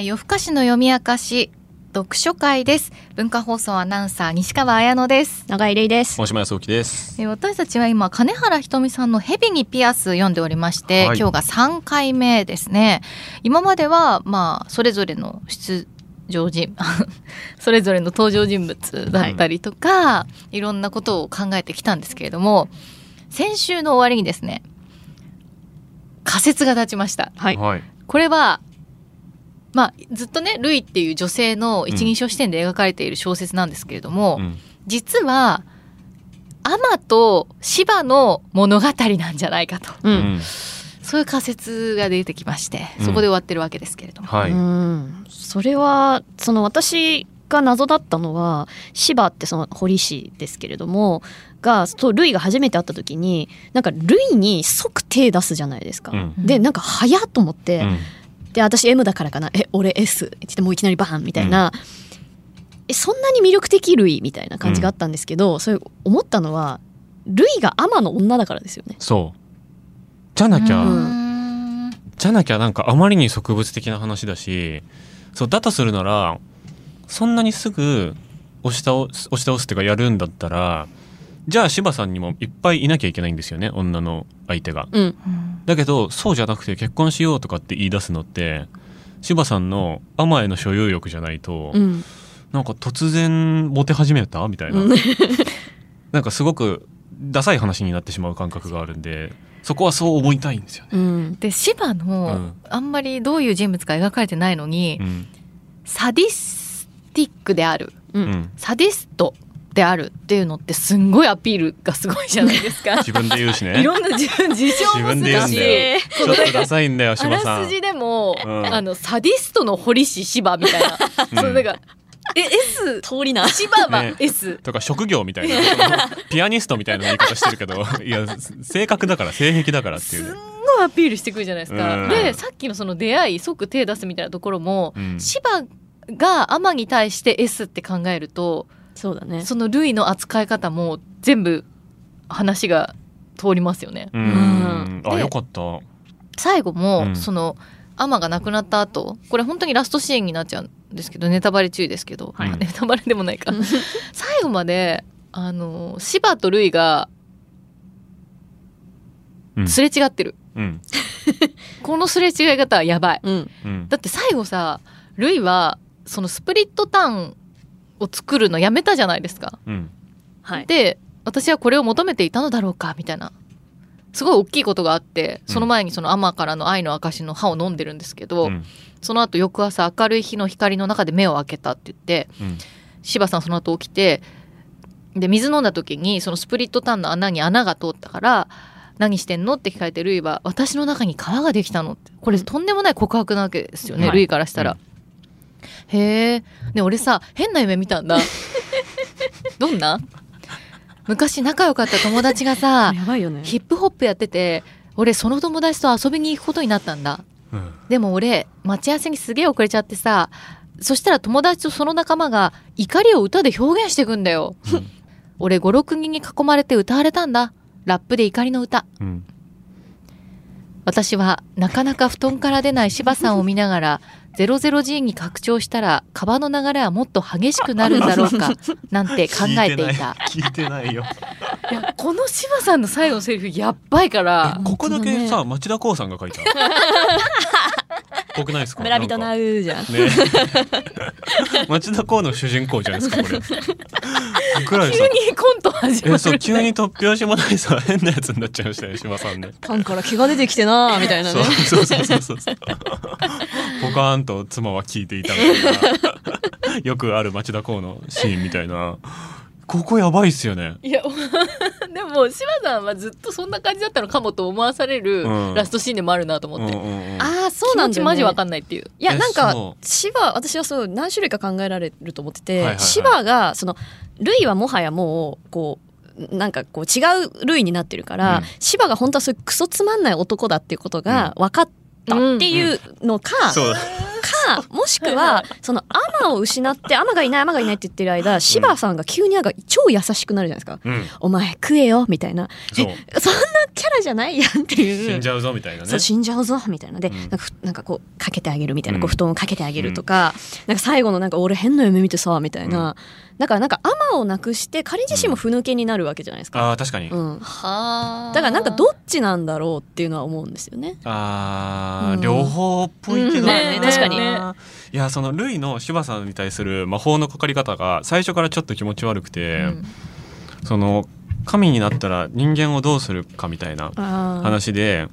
えー夜更かしの読み明かし読書会です文化放送アナウンサー西川彩乃です長井玲です。大島康之です。えー私たちは今金原ひとみさんの蛇にピアス読んでおりまして、はい今日が3回目ですね今まではまあそれぞれの出場人 それぞれの登場人物だったりとか、い、ろんなことを考えてきたんですけれども先週の終わりにですね仮説が立ちましたはい。はい。これはまあずっとねルイっていう女性の一人称視点で描かれている小説なんですけれども、うん。実はアマとシバの物語なんじゃないかとう。うんん。そういう仮説が出てきましてうんそこで終わってるわけですけれども、はい。うんそれはその私が謎だったのは芝ってその堀氏ですけれどもがとルイが初めて会った時になんかルイに即手出すじゃないですか。うん。でなんか早っと思って、うんで私 M だからかな。え俺 S って言ってもういきなりバーンみたいな、えそんなに魅力的ルイみたいな感じがあったんですけど、それ思ったのはルイがアマの女だからですよね。そう。じゃなきゃ、ううん。んじゃなきゃなんかあまりに植物的な話だし、そうだとするならそんなにすぐ押し倒す押し倒すっていうかやるんだったら、じゃあ柴さんにもいっぱいいなきゃいけないんですよね、女の相手が。うん、だけどそうじゃなくて結婚しようとかって言い出すのって柴さんのアマへの所有欲じゃないと、うん。なんか突然モテ始めた？みたいな、うん。なんかすごくダサい話になってしまう感覚があるんでそこはそう思いたいんですよね。うん。でシバの、うん。あんまりどういう人物か描かれてないのに、うんサディスティックであるううんん、サディストであるっていうのってすんごいアピールがすごいじゃないですか。自分で言うしね。いろんな自分事情もする自分で言うんしだよちょっとダサいんだよあ柴さん。らすじでも、うん。あのサディストの堀氏芝みたいな、うん。そのなんかえ S 通りな。芝はね。S、とか職業みたいな。ピアニストみたいな言い方してるけど。いや性格だから性癖だからっていすんうね。ごいアピールしてくるじゃないですか。うん。でさっきのその出会い即手出すみたいなところも、うん。芝がアマに対して S って考えるとそうだね。そのルイの扱い方も全部話が通りますよね。うん。あでよかった。最後も、うん。そのアマが亡くなった後これ本当にラストシーンになっちゃうんですけどネタバレ注意ですけど、はい。あネタバレでもないか。最後まであのシバとルイがうん。すれ違ってる、うん。このすれ違い方はやばい。うん。うん。だって最後さルイはそのスプリットターンを作るのやめたじゃないですかうんはい。で私はこれを求めていたのだろうかみたいなすごい大きいことがあってその前にそのアマからの愛の証の歯を飲んでるんですけど、うんその後翌朝明るい日の光の中で目を開けたって言ってうん柴さんその後起きてで水飲んだ時にそのスプリットターンの穴に穴が通ったから「何してんの?」って聞かれてルイは「私の中に川ができたの」ってこれとんでもない告白なわけですよね、はいルイからしたら。へえ。ね俺さ変な夢見たんだ。どんな？昔仲良かった友達がさ やばいよね。ヒップホップやってて俺その友達と遊びに行くことになったんだ。うん。でも俺待ち合わせにすげえ遅れちゃってさそしたら友達とその仲間が怒りを歌で表現してくんだよ。うん。俺56人に囲まれて歌われたんだ。ラップで怒りの歌。うん。私はなかなか布団から出ない柴さんを見ながら 00G に拡張したら川の流れはもっと激しくなるんだろうか なんて考えていた聞いてないよ。いやこの柴さんの最後のセリフやっばいからここだけさ、本町田光さんが書いた。ぽくないですか？村人なうじゃん。ね。町田光の主人公じゃないですかこれ。急さ。にコント始まえそうる急に突拍子もないさ変なやつになっちゃいましたね島さんね。パンから毛が出てきてなみたいなそうね。そうそうそうそうそう。ポカーンと妻は聞いていたみたいな。よくある町田光のシーンみたいな。ここやばいっすよね。いや でも柴さんはずっとそんな感じだったのかもと思わされるうん。ラストシーンでもあるなと思って、うんうんうんああそうなん。だよ、ね。気持ちマジわかんないっていう。いやえなんかそ芝私はそう何種類か考えられると思ってて、はいはいはい。芝がそのルイはもはやもうこうなんかこう違うルイになってるから、うん。芝が本当はそういうクソつまんない男だっていうことが分かったっていうのか、そう。だ。かもしくは そのアマを失ってアマがいないアマがいないって言ってる間柴さんが急になんか超優しくなるじゃないですか。うん「お前食えよ」みたいな。そんなキャラじゃないやんっていう。死んじゃうぞみたいなね。そう死んじゃうぞみたいな。で、うん。なんかふなんかこうかけてあげるみたいな、うん。こう布団をかけてあげるとか、なんか最後のなんか俺変な夢見てさみたいな、だからなんかアマをなくして彼自身もふぬけになるわけじゃないですか。あー確かに、うん、はあ。だからなんかどっちなんだろうっていうのは思うんですよね。あー、うん。両方っぽいけどな、うん。ね確かに。ねいやそのルイの柴さんに対する魔法のかかり方が最初からちょっと気持ち悪くて、うん。その神になったら人間をどうするかみたいな話で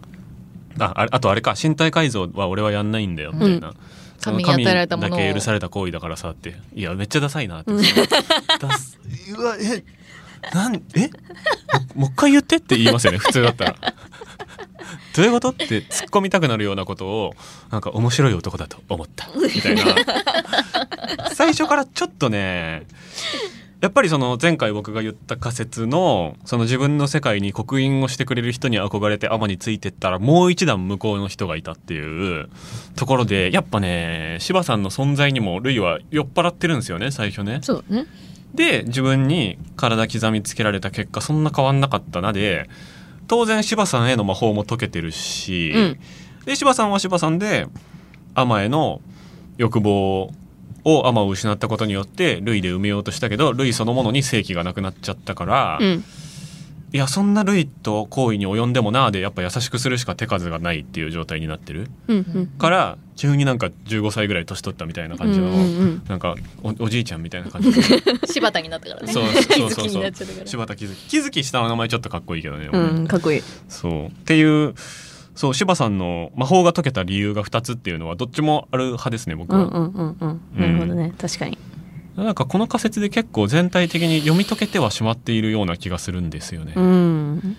あああとあれか身体改造は俺はやんないんだよみたいな、神に与えられたものを。だけ許された行為だからさって。いやめっちゃダサいなって、うわえなんえ？ももう一回言ってって言いますよね普通だったら。どういうこと？って突っ込みたくなるようなことをなんか面白い男だと思った。みたいな。最初からちょっとねやっぱりその前回僕が言った仮説のその自分の世界に刻印をしてくれる人に憧れてアマについてったらもう一段向こうの人がいたっていうところでやっぱね柴さんの存在にもルイは酔っ払ってるんですよね最初ね。そうね。で自分に体刻みつけられた結果そんな変わんなかったなで当然柴さんへの魔法も解けてるし、うんで柴さんは柴さんでアマへの欲望をアマを失ったことによってルイで埋めようとしたけどルイそのものに正気がなくなっちゃったから、うん。いやそんなルイと行為に及んでもなでやっぱ優しくするしか手数がないっていう状態になってる。うんうん。から急になんか15歳ぐらい年取ったみたいな感じの、うんうんうん。なんかおおじいちゃんみたいな感じの。柴田になったからね。そうそうそうそう。柴田気づき。気づき下の名前ちょっとかっこいいけどね、うん、かっこいい。そう。っていうそう柴さんの魔法が解けた理由が2つっていうのはどっちもある派ですね僕は、うんうんうんうん。なるほどね、確かに。なんかこの仮説で結構全体的に読み解けてはしまっているような気がするんですよね、うん。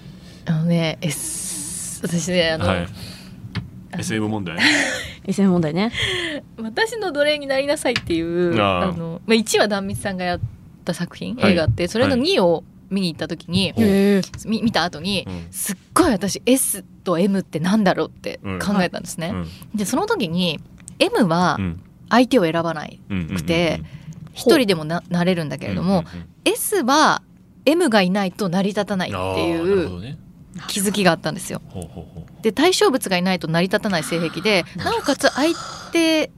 あのね S 私ねあの、はい SM 問題 SM 問題ね。私の奴隷になりなさいっていうあの、まあ、1は壇蜜さんがやった作品、はい映画あってそれのはい2を見に行った時に、見た後にうん。すっごい私 S と M ってなんだろうって考えたんですね。うん。でその時に M はうん。相手を選ばなくて一人でもななれるんだけれども、S は M がいないと成り立たないっていう気づきがあったんですよ。で対象物がいないと成り立たない性癖でなおかつ相手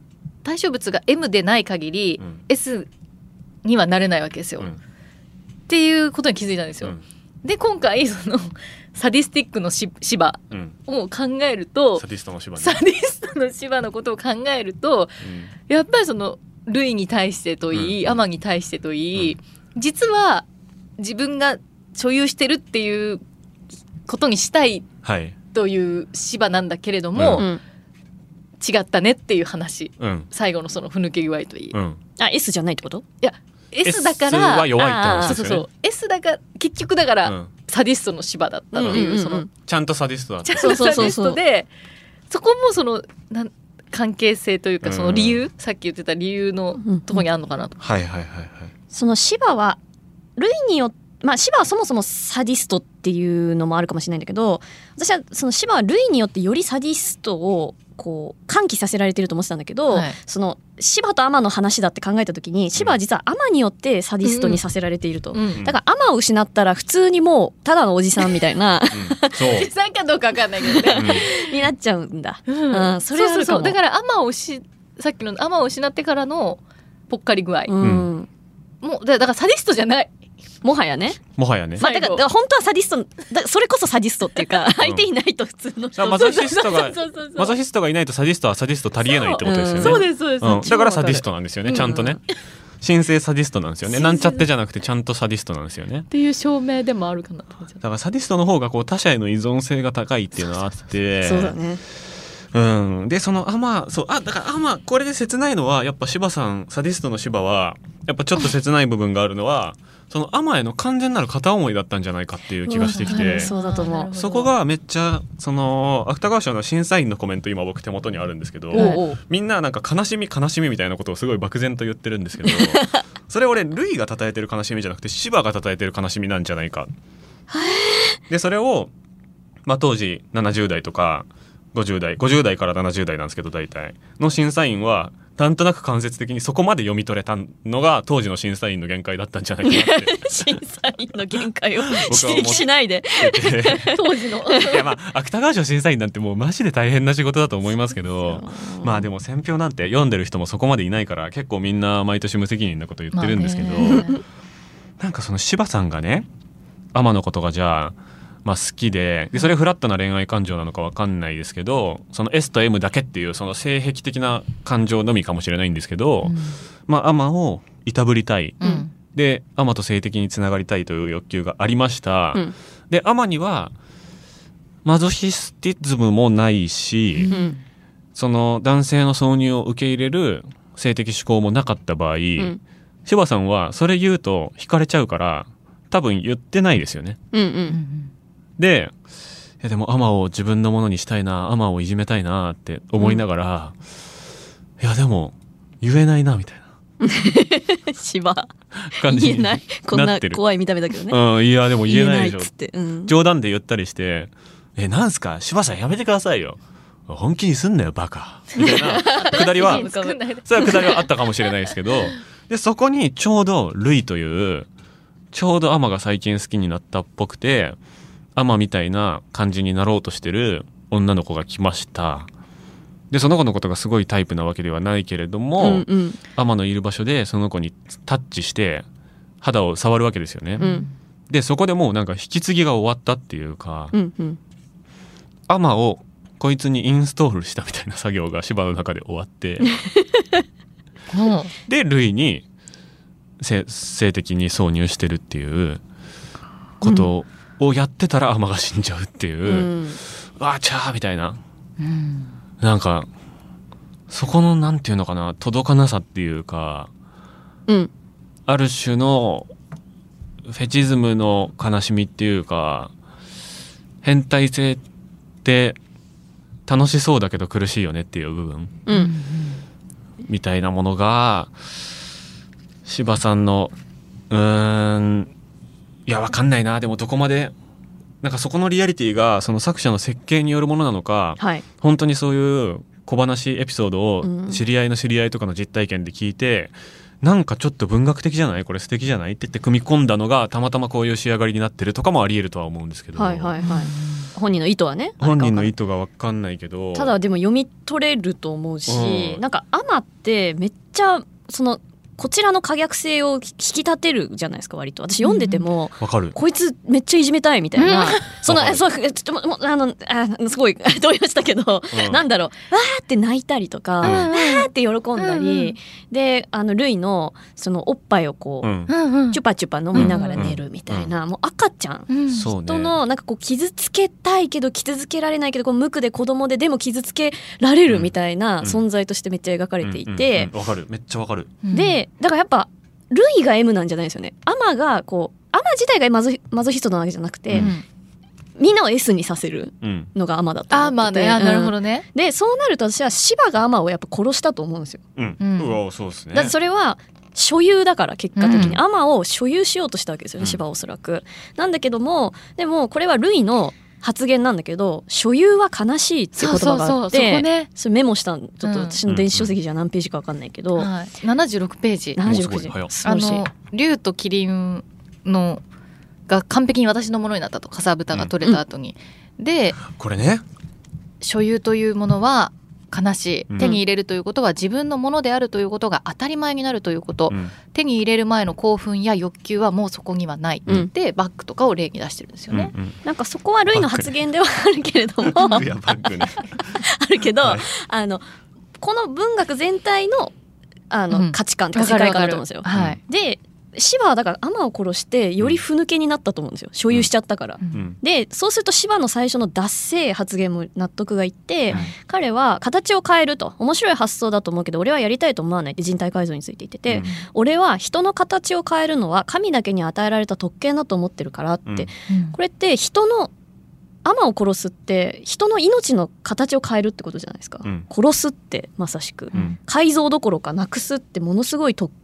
対象物が M でない限りうん。S にはなれないわけですよ。うんっていうことに気づいたんですよ。うん。で今回そのサディスティックのし芝うん。を考えるとサディストの芝ねサディストの芝のことを考えるとやっぱりそのルイに対してといい、うん。アマに対してといい、実は自分が所有してるっていうことにしたいはい。という芝なんだけれども、ううん。違ったねっていう話。うん。最後のそのふぬけ具合といい、うん。あ、S じゃないってこと？S だか S らは弱いって話そうそうですよね。そう S だから結局だから、うん。サディストの芝だったっていう,、うんうんうん。うんそのちゃんとサディストだった。ちゃんとそうそうそうサディストでそこもそのなん関係性というかその理由、さっき言ってた理由のとこにあるのかなと。はいはいはいはいその芝はルイによってまあ芝はそもそもサディストっていうのもあるかもしれないんだけど私はその芝はルイによってよりサディストをこう喚起させられてると思ってたんだけど、はい。その芝とアマの話だって考えた時に芝は実はアマによってサディストにさせられていると、うん。だからアマを失ったら普通にもうただのおじさんみたいなうん。そう実際かどうかわかん。ないけどね。になっちゃうんだ。うん。うんそれそうそう。だからアマをしさっきのアマを失ってからのぽっかり具合、うん。もうだだからサディストじゃない。もはやね、もはやね。まあ、だから本当はサディストだそれこそサディストっていうか相手いないと普通の人。マゾヒストがマゾヒストがいないとサディストはサディスト足りえないってことですよね。そうですそうです、うん。だからサディストトなんですよね、うん。ちゃんとね。真性サディストなんですよね。なんちゃってじゃなくてちゃんとサディストなんですよね。っていう証明でもあるかなだからサディストの方がこう他者への依存性が高いっていうのはあって。そうだねうん。で、そのアマ、そう、あ、だからアマ、これで切ないのは、やっぱ芝さん、サディストの芝は、やっぱちょっと切ない部分があるのは、そのアマへの完全なる片思いだったんじゃないかっていう気がしてきてうん。そうだと思うなるほどそこがめっちゃその芥川賞の審査員のコメント今僕手元にあるんですけど、おうおうみんななんか悲しみ悲しみみたいなことをすごい漠然と言ってるんですけど それ俺ルイが称えてる悲しみじゃなくてシバが称えてる悲しみなんじゃないか。でそれを、まあ、当時70代とか50代50代から70代なんですけど大体。の審査員はなんとなく間接的にそこまで読み取れたのが当時の審査員の限界だったんじゃないかなって。審査員の限界を指摘しないで。当時の。いやまあ芥川賞審査員なんてもうマジで大変な仕事だと思いますけどまあでも選評なんて読んでる人もそこまでいないから結構みんな毎年無責任なこと言ってるんですけど、まあね。なんかその柴さんがね天のことがじゃあ、まあ、好きででそれフラットな恋愛感情なのかわかんないですけどその S と M だけっていうその性癖的な感情のみかもしれないんですけど、まあ天をいたぶりたい。うん。うんで天と性的につながりたいという欲求がありました。うん。で天にはマゾヒスティズムもないし、うん。その男性の挿入を受け入れる性的思考もなかった場合、うん。柴さんはそれ言うと惹かれちゃうから多分言ってないですよね。うんううんんでいやでもアマを自分のものにしたいなアマをいじめたいなって思いながら、いやでも言えないなみたいな。芝。感じに言えない。こんな怖い見た目だけどね。うん、いやでも言えないでしょ。っつって、うん、冗談で言ったりして「えなんすか？柴さんやめてくださいよ。本気にすんなよバカ」みたいな くだりはそれはくだりはあったかもしれないですけどでそこにちょうどルイというちょうどアマが最近好きになったっぽくてアマみたいな感じになろうとしてる女の子が来ました。でその子のことがすごいタイプなわけではないけれども、うんうん。アマのいる場所でその子にタッチして肌を触るわけですよね、うん。でそこでもうなんか引き継ぎが終わったっていうか、うんうん。アマをこいつにインストールしたみたいな作業が芝の中で終わってうん でルイに性性的に挿入してるっていうことをやってたらアマが死んじゃうっていう、うん。ちゃーみたいな。うんなんかそこのなんていうのかな届かなさっていうかうん。ある種のフェチズムの悲しみっていうか変態性って楽しそうだけど苦しいよねっていう部分。うん。みたいなものが柴さんのうーんいやわかんないな。でもどこまでなんかそこのリアリティがその作者の設計によるものなのかはい。本当にそういう小話エピソードうん。を知り合いの知り合いとかの実体験で聞いて、なんかちょっと文学的じゃない？これ素敵じゃない？って言って組み込んだのがたまたまこういう仕上がりになってるとかもありえるとは思うんですけど、はいはいはい。本人の意図はね本人の意図図がわかんないけど。ただでも読み取れると思うし、うん。なんかアマってめっちゃそのこちらの可逆性を引き立てるじゃないですか割と。私読んでても、わかる。こいつめっちゃいじめたいみたいな、そのわかる。えそうえちょっともうあのあすごい動揺したけど、うん。なんだろう。わーって泣いたりとか、うん。わーって喜んだり、うんうんであのルイのそのおっぱいをこう、うん。うんうん。チュパチュパ飲みながら寝るみたいな、もう赤ちゃん。うん人のなんかこう傷つけたいけど傷つけられないけどこう無垢で子供ででも傷つけられるみたいなうん。存在としてめっちゃ描かれていうんてうんうん。わかる。めっちゃわかる。でだからやっぱルイが M なんじゃないですよね。アマがこうアマ自体がマゾマゾヒストなわけじゃなくて、うん。みんなを S にさせるうん。のがアマだと思って。てあーまあね。あなるほうんどね。でそうなると私はシバがアマをやっぱ殺したと思うんですよ。うん、うん。そうですね。だってそれは所有だから結果的に、うん。アマを所有しようとしたわけですよね、うん。シバはおそらく。なんだけどもでもこれはルイの発言なんだけど所有は悲しいっていう言葉があってそうそうそうそこね。それメモしたんちょっとうん私の電子書籍じゃ何ページか分かんないけど、はい。76ページ。もうす76ページ。あの竜とキリンのが完璧に私のものになったとかさぶたが取れた後に、でこれね。所有というものは悲しい、うん。手に入れるということは自分のものであるということが当たり前になるということ、うん。手に入れる前の興奮や欲求はもうそこにはない、うん。でバッグとかを例に出してるんですよね。うんなんかそこはルイの発言ではあるけれども あるけど、はい。あのこの文学全体のあの、うん。価値観とか世界観だと思うんですよ。はい、でシバはだからアマを殺してよりふぬけになったと思うんですよ。所有しちゃったから。うん。うん。でそうするとシバの最初の脱性発言も納得がいって、はい彼は形を変えると面白い発想だと思うけど俺はやりたいと思わない。って人体改造について言ってて、うん。俺は人の形を変えるのは神だけに与えられた特権だと思ってるからって、これって人のアマを殺すって人の命の形を変えるってことじゃないですか、うん。殺すってまさしく、うん。改造どころかなくすってものすごい特権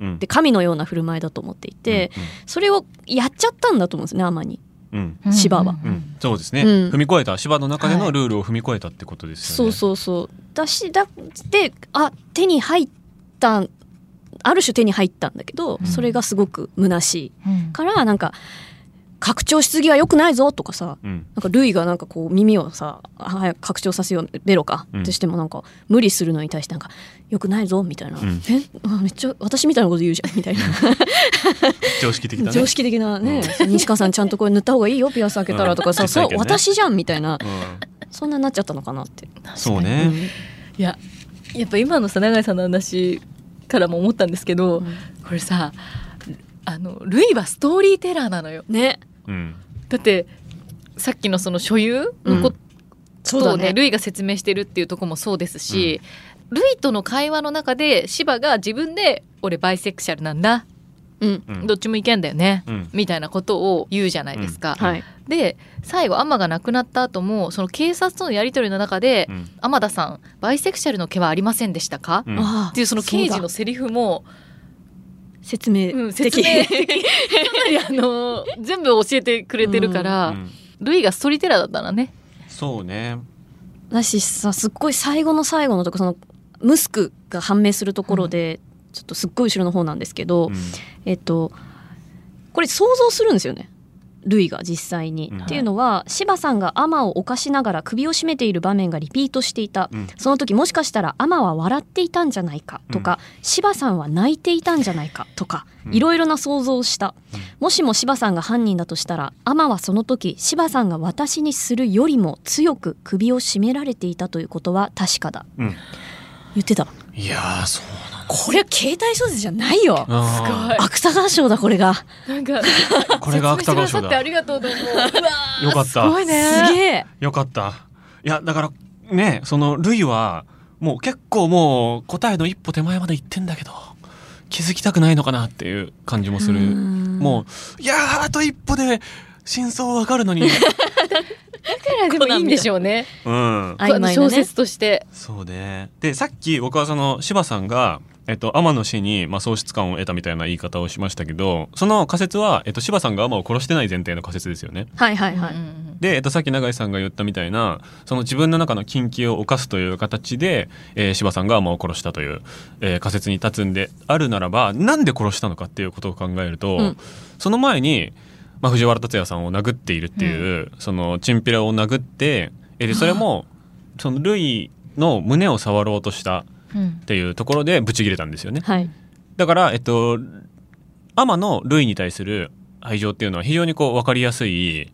うん。で神のような振る舞いだと思っていて、それをやっちゃったんだと思うんですねアマに。うん。うん芝は。うん、そうですね、うん。踏み越えた芝の中ではい。のルールを踏み越えたってことですよね。そうそうそう。だしだであ手に入ったある種手に入ったんだけど、うん。それがすごく虚しいうん。からなんか拡張しすぎは良くないぞとかさうん。なんかルイがなんかこう耳をさあ早く拡張させようベロか、うん。ってしてもなんか無理するのに対してなんか良くないぞみたいな、うん。え？あめっちゃ私みたいなこと言うじゃんみたいな。常識的だね。常識的なね、西川さんちゃんとこれ塗った方がいいよピアス開けたらとかさ、そうね。私じゃんみたいな。うん。そんなになっちゃったのかなって、そうね。いややっぱ今のさ永井さんの話からも思ったんですけど、これさあのルイはストーリーテラーなのよ。ねうんだってさっきのその所有のことをねルイが説明してるっていうところもそうですし、ルイとの会話の中で芝が自分で「俺バイセクシャルなんだ、うん。うん。どっちもいけんだよね」うん。みたいなことを言うじゃないですか。はい。で最後アマが亡くなった後もその警察とのやり取りの中でうん「天田さんバイセクシャルの毛はありませんでしたか？っていうその刑事のセリフも、説明うん、的、説明的。かなりあの全部教えてくれてるから、うんルイがストーリーテラーだったらね。そうね。だしさすっごい最後の最後のとこそのムスクが判明するところで、ちょっとすっごい後ろの方なんですけど、うん。えっとこれ想像するんですよねルイが実際に。うん。っていうのは柴さんがアマを犯しながら首を絞めている場面がリピートしていた。うん。その時もしかしたらアマは笑っていたんじゃないかとか、柴さんは泣いていたんじゃないかとか、うん。いろいろな想像をした、うん。もしも柴さんが犯人だとしたらアマはその時柴さんが私にするよりも強く首を絞められていたということは確かだ。うん。言ってた。いやーそう。これは携帯小説じゃないよあす芥川賞だこれがなんかー これが芥川賞ださってあだ。りがとうと思う。うわーよかったすごいね。すげえよかった。いやだからねそのルイはもう結構もう答えの一歩手前まで行ってんだけど気づきたくないのかなっていう感じもする。もういやーあと一歩で真相わかるのに。でもいいんでしょうね。うん。曖昧なね小説として。そうね。で、さっき僕はその柴さんが、えっと、天野氏に、まあ、喪失感を得たみたいな言い方をしましたけど、その仮説は、えっと、柴さんが天を殺してない前提の仮説ですよね。はいはいはい、で、えっと、さっき永井さんが言ったみたいな、その自分の中の禁忌を犯すという形で、えー柴さんが天を殺したという、えー仮説に立つんであるならば、なんで殺したのかっていうことを考えると、うんその前に、まあ、藤原竜也さんを殴っているっていう、そのチンピラを殴って、えーでそれも、そのルイの胸を触ろうとしたうん。っていうところでブチ切れたんですよね。はい。だから、えっと、アマのルイに対する愛情っていうのは非常にこう分かりやすい、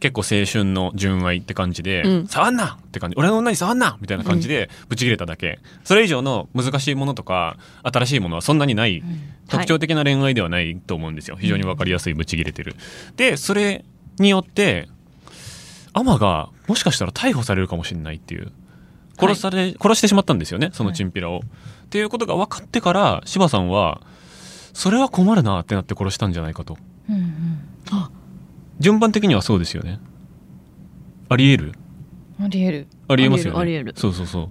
結構青春の純愛って感じで、うん触んなって感じ、俺の女に触んなみたいな感じでブチ切れただけ。それ以上の難しいものとか、新しいものはそんなにない、特徴的な恋愛ではないと思うんですよ。非常に分かりやすいブチ切れてる。で、それによって、アマがもしかしたら逮捕されるかもしれないっていう。殺され、殺してしまったんですよね、そのチンピラを。っていうことが分かってから、柴さんは、それは困るなってなって殺したんじゃないかと。うんうん順番的にはそうですよね。あり得る？ありえる。ありえますよね。あり得るそうそうそう。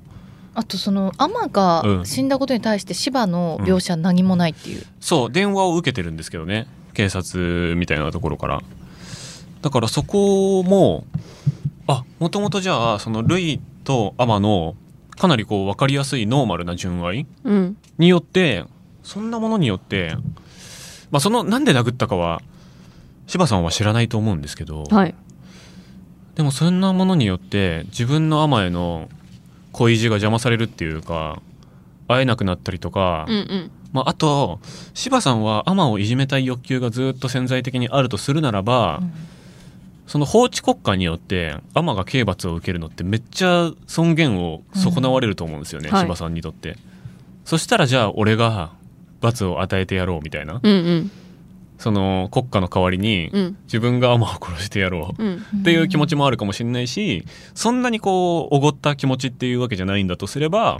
あとそのアマがうん死んだことに対して芝の描写何もないっていう。そう、電話を受けてるんですけどね。警察みたいなところから。だからそこも、あ、もともとじゃあ、そのルイとアマの、かなりこう分かりやすいノーマルな純愛うんによって、そんなものによって、まあその、なんで殴ったかは、柴さんは知らないと思うんですけど、はい。でもそんなものによって自分のアマへの恋路が邪魔されるっていうか会えなくなったりとか、うんうん。まあ、あと柴さんはアマをいじめたい欲求がずっと潜在的にあるとするならば、その法治国家によってアマが刑罰を受けるのってめっちゃ尊厳を損なわれると思うんですよね、うんはい。柴さんにとって。そしたらじゃあ俺が罰を与えてやろうみたいな、うんうんその国家の代わりにうん。自分がアマを殺してやろううん。っていう気持ちもあるかもしれないし、そんなにこう、おごった気持ちっていうわけじゃないんだとすれば、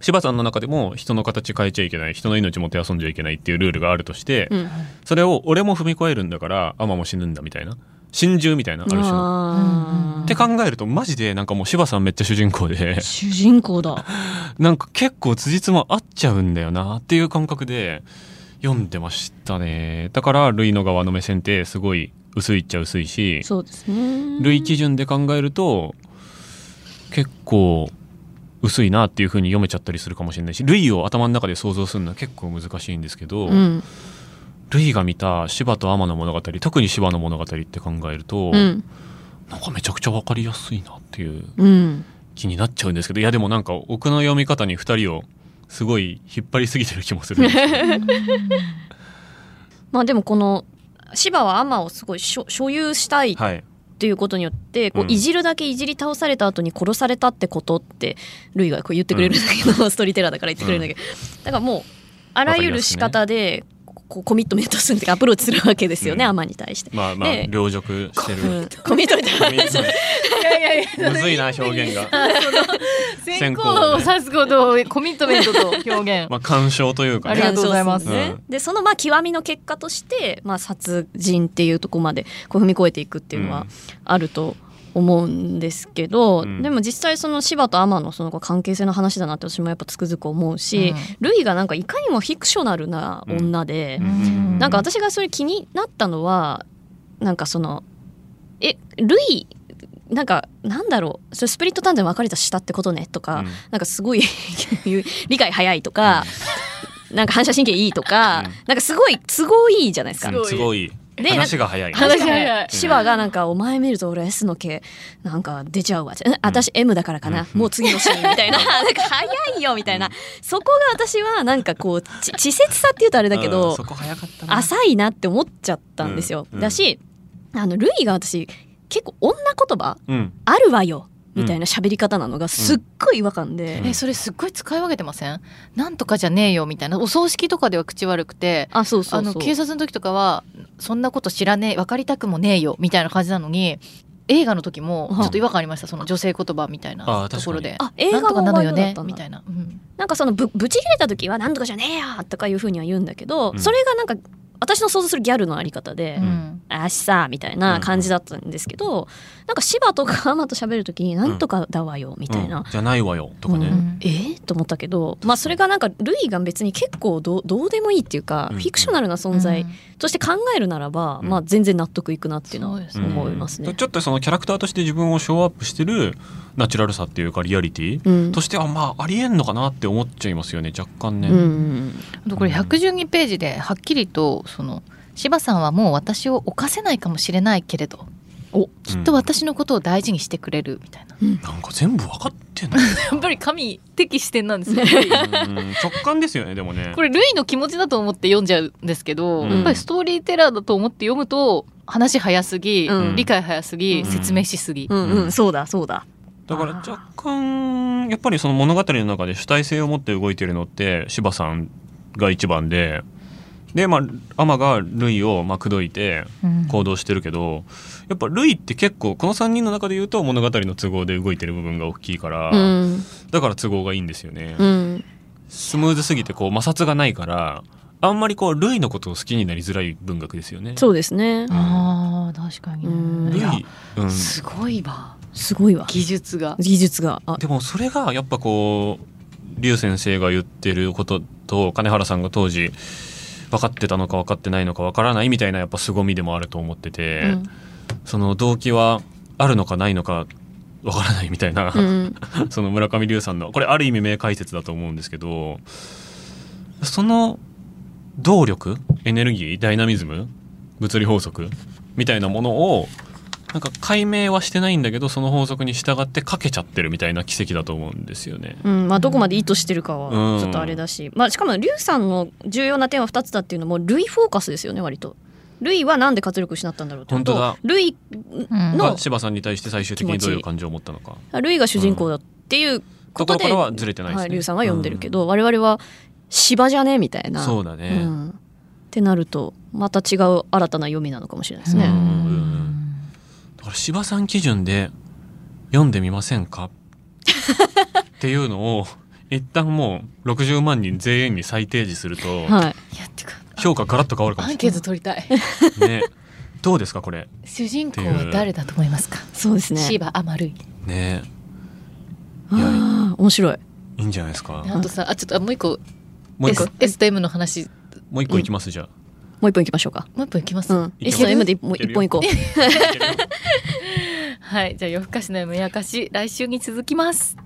柴さんの中でも人の形変えちゃいけない、人の命もて遊んじゃいけないっていうルールがあるとして、うん。それを俺も踏み越えるんだから、アマも死ぬんだみたいな。心中みたいな、ある種の。って考えると、マジでなんかもう柴さんめっちゃ主人公で、主人公だ。なんか結構辻褄合っちゃうんだよなっていう感覚で読んでましたね。だから、ルイの側の目線ってすごい薄いっちゃ薄いしそうですね。類基準で考えると結構薄いなっていう風に読めちゃったりするかもしれないし類を頭の中で想像するのは結構難しいんですけど、うん。類が見た芝と天の物語特に芝の物語って考えると、うん。なんかめちゃくちゃ分かりやすいなっていううん。気になっちゃうんですけどいやでもなんか奥の読み方に2人をすごい引っ張りすぎてる気もする まあでもこの芝は天をすごい所所有したいっはい。ていうことによってこううん。いじるだけいじり倒された後に殺されたってことってルイがこう言ってくれるんだけど、ストーリーテラーだから言ってくれるんだけど、だからもうあらゆる仕方でこうコミットメントするっていうかアプローチするわけですよね、うん。天に対して。まあまあで両辱してる。うんコミットメントやいやいや。トむずいな表現が。先行。を指すことをコミットメントと表現。まあ干渉というかね。ありがとうございます。干渉する。うんでそのまあ極みの結果として、まあ、殺人っていうところまでこう踏み越えていくっていうのはうん。あると思うんですけど、うん。でも実際その芝と天のその関係性の話だなって私もやっぱつくづく思うし、うん。ルイがなんかいかにもフィクショナルな女で、うん。なんか私がそれ気になったのはなんかそのえルイなんかなんだろう。それスプリットターンで分かれた下ってことねとか、うん。なんかすごい 理解早いとか、なんか反射神経いいとか、うん。なんかすごい都合いいじゃないですか。うんすごい。で話が早い。話が早い。シバがなんか「お前見ると俺 S の毛なんか出ちゃうわ」うん。私 M だからかな、うん。もう次のシーン」みたいな。なんか早いよみたいな、そこが私はなんかこうち稚拙さっていうとあれだけうん。どそこ早かったな。浅いなって思っちゃったんですよ。うん。だしあのルイが私結構女言葉うん。あるわよみたいな喋り方なのがすっごい違和感で、うんえそれすっごい使い分けてません？なんとかじゃねえよみたいな。お葬式とかでは口悪くてあそうそうそう。あの警察の時とかはそんなこと知らねえ分かりたくもねえよみたいな感じなのに映画の時もちょっと違和感ありましたその女性言葉みたいなあところで。あ映画もなのよねみたいな、うん。なんかそのぶぶち切れた時は「なんとかじゃねえよ!」とかいうふうには言うんだけど、うん。それがなんか私の想像するギャルのあり方でう「ん。あしさ」みたいな感じだったんですけど、なんか芝とかアマと喋る時に「なんとかだわよ」みたいな。うん。じゃないわよとかね、うん。えー？と思ったけど、まあ、それがなんかルイが別に結構どうどうでもいいっていうか、うん。フィクショナルな存在うん。として考えるならば、うん。まあ、全然納得いくなっていうのは思いますね。ちょっとそのキャラクターとして自分をショーアップしてるナチュラルさっていうかリアリティうん。としてはまあありえんのかなって思っちゃいますよね若干ね、うんこれ112ページではっきりとその柴さんはもう私を犯せないかもしれないけれどおきっと私のことを大事にしてくれるみたいな、なんか全部分かってんの、やっぱり神的視点なんですよ。うん。直感ですよねでもね。これルイの気持ちだと思って読んじゃうんですけど、うん。やっぱりストーリーテラーだと思って読むと話早すぎ、うん。理解早すぎ、うん。説明しすぎ、うんうん。そうだそうだ。だから若干やっぱりその物語の中で主体性を持って動いてるのって柴さんが一番ででまあアマがルイをまあ口説いてうん。行動してるけどやっぱルイって結構この3人の中で言うと物語の都合で動いてる部分が大きいから、うん。だから都合がいいんですよね、うん。スムーズすぎてこう摩擦がないからあんまりこうルイのことを好きになりづらい文学ですよね。そうですね。あー確かにうんルイねいや、うん、すごいわ。すごいわ。技術が。技術が。あでもそれがやっぱこう劉先生が言ってることと金原さんが当時分かってたのか分かってないのか分からないみたいなやっぱ凄みでもあると思ってて、うん。その動機はあるのかないのか分からないみたいな、うん。その村上龍さんのこれある意味名解説だと思うんですけどその動力エネルギーダイナミズム物理法則みたいなものをなんか解明はしてないんだけどその法則に従ってかけちゃってるみたいな奇跡だと思うんですよね。うんまあ、どこまで意図してるかうんはちょっとあれだし、まあ、しかも劉さんの重要な点は2つだっていうのもルイフォーカスですよね割と。ルイはなんで活力失ったんだろうって本当だルイうんのが柴さんに対して最終的にどういう感情を持ったのかルイが主人公だっていうことで、ところからはずれてないですね。はい、劉さんは読んでるけど、我々は芝じゃねみたいな。そうだね。うんってなるとまた違う新たな読みなのかもしれないですね。うんうんだから柴さん基準で読んでみませんか？っていうのを一旦もう60万人全員に再提示するとはい。いやってか評価ガラッと変わるかもアンしれケート取りたいないね。どうですかこれ？主人公は誰だと思いますか？そうですね。シーバアマルイねああ面白い。いいんじゃないですか？あとさあちょっとあもう一個もう一個 S, S と M の話もう一個いきますじゃあ。もう一本いきましょうか。もう一本いきます、うん。いける S の M で一本一本いこう。はいじゃあ夜更かしの M やかし来週に続きます